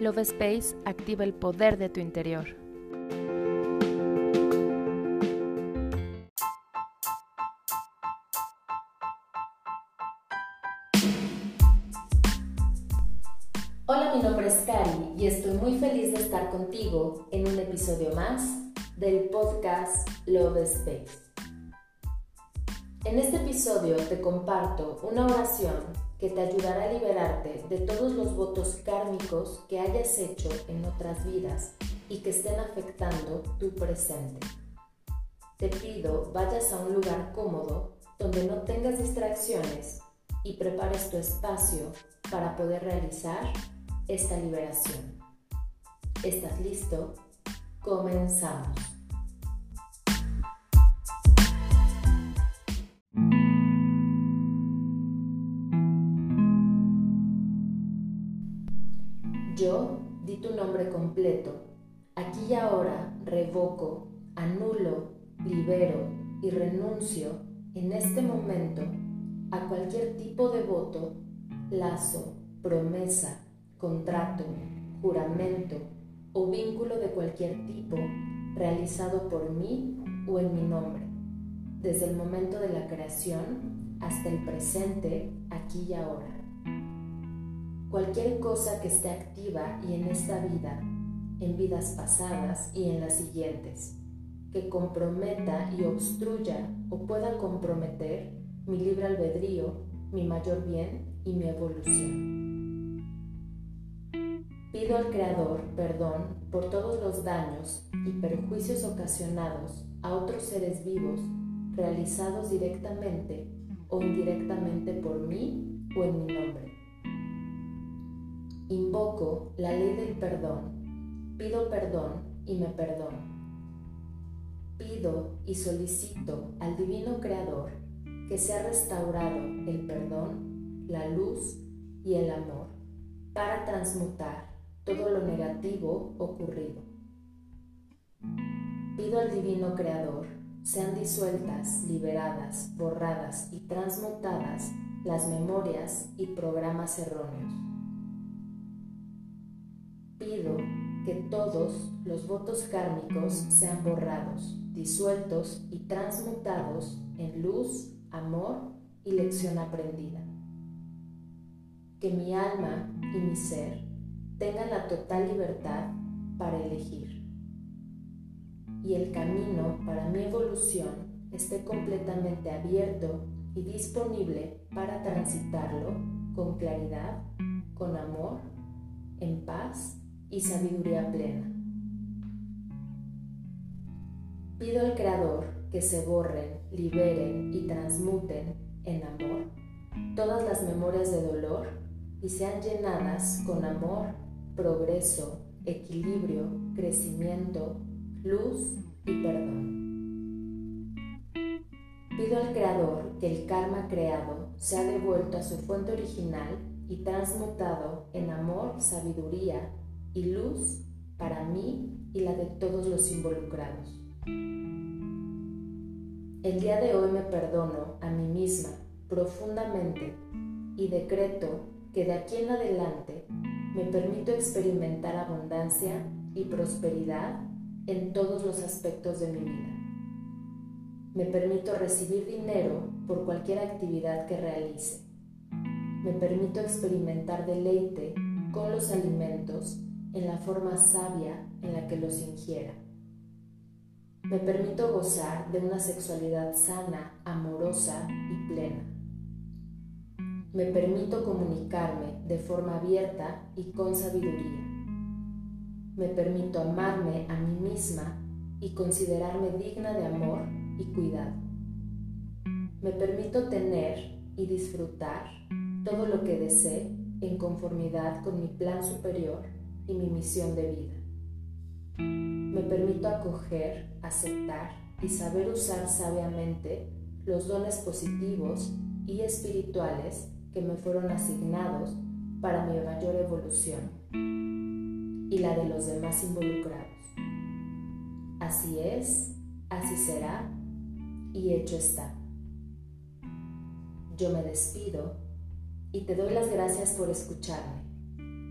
Love Space activa el poder de tu interior. Hola, mi nombre es Cari y estoy muy feliz de estar contigo en un episodio más del podcast Love Space. En este episodio te comparto una oración que te ayudará a liberarte de todos los votos kármicos que hayas hecho en otras vidas y que estén afectando tu presente. Te pido vayas a un lugar cómodo donde no tengas distracciones y prepares tu espacio para poder realizar esta liberación. ¿Estás listo? Comenzamos. Yo di tu nombre completo. Aquí y ahora revoco, anulo, libero y renuncio en este momento a cualquier tipo de voto, lazo, promesa, contrato, juramento o vínculo de cualquier tipo realizado por mí o en mi nombre, desde el momento de la creación hasta el presente, aquí y ahora. Cualquier cosa que esté activa y en esta vida, en vidas pasadas y en las siguientes, que comprometa y obstruya o pueda comprometer mi libre albedrío, mi mayor bien y mi evolución. Pido al Creador perdón por todos los daños y perjuicios ocasionados a otros seres vivos realizados directamente o indirectamente por mí o en mi nombre. Invoco la ley del perdón, pido perdón y me perdono. Pido y solicito al Divino Creador que sea restaurado el perdón, la luz y el amor para transmutar todo lo negativo ocurrido. Pido al Divino Creador sean disueltas, liberadas, borradas y transmutadas las memorias y programas erróneos. Pido que todos los votos kármicos sean borrados, disueltos y transmutados en luz, amor y lección aprendida. Que mi alma y mi ser tengan la total libertad para elegir. Y el camino para mi evolución esté completamente abierto y disponible para transitarlo con claridad, con amor, en paz y sabiduría plena. Pido al Creador que se borren, liberen y transmuten en amor todas las memorias de dolor y sean llenadas con amor progreso, equilibrio, crecimiento, luz y perdón. Pido al Creador que el karma creado sea devuelto a su fuente original y transmutado en amor, sabiduría y luz para mí y la de todos los involucrados. El día de hoy me perdono a mí misma profundamente y decreto que de aquí en adelante me permito experimentar abundancia y prosperidad en todos los aspectos de mi vida. Me permito recibir dinero por cualquier actividad que realice. Me permito experimentar deleite con los alimentos en la forma sabia en la que los ingiera. Me permito gozar de una sexualidad sana, amorosa y plena. Me permito comunicarme de forma abierta y con sabiduría. Me permito amarme a mí misma y considerarme digna de amor y cuidado. Me permito tener y disfrutar todo lo que desee en conformidad con mi plan superior y mi misión de vida. Me permito acoger, aceptar y saber usar sabiamente los dones positivos y espirituales que me fueron asignados para mi mayor evolución y la de los demás involucrados. Así es, así será y hecho está. Yo me despido y te doy las gracias por escucharme.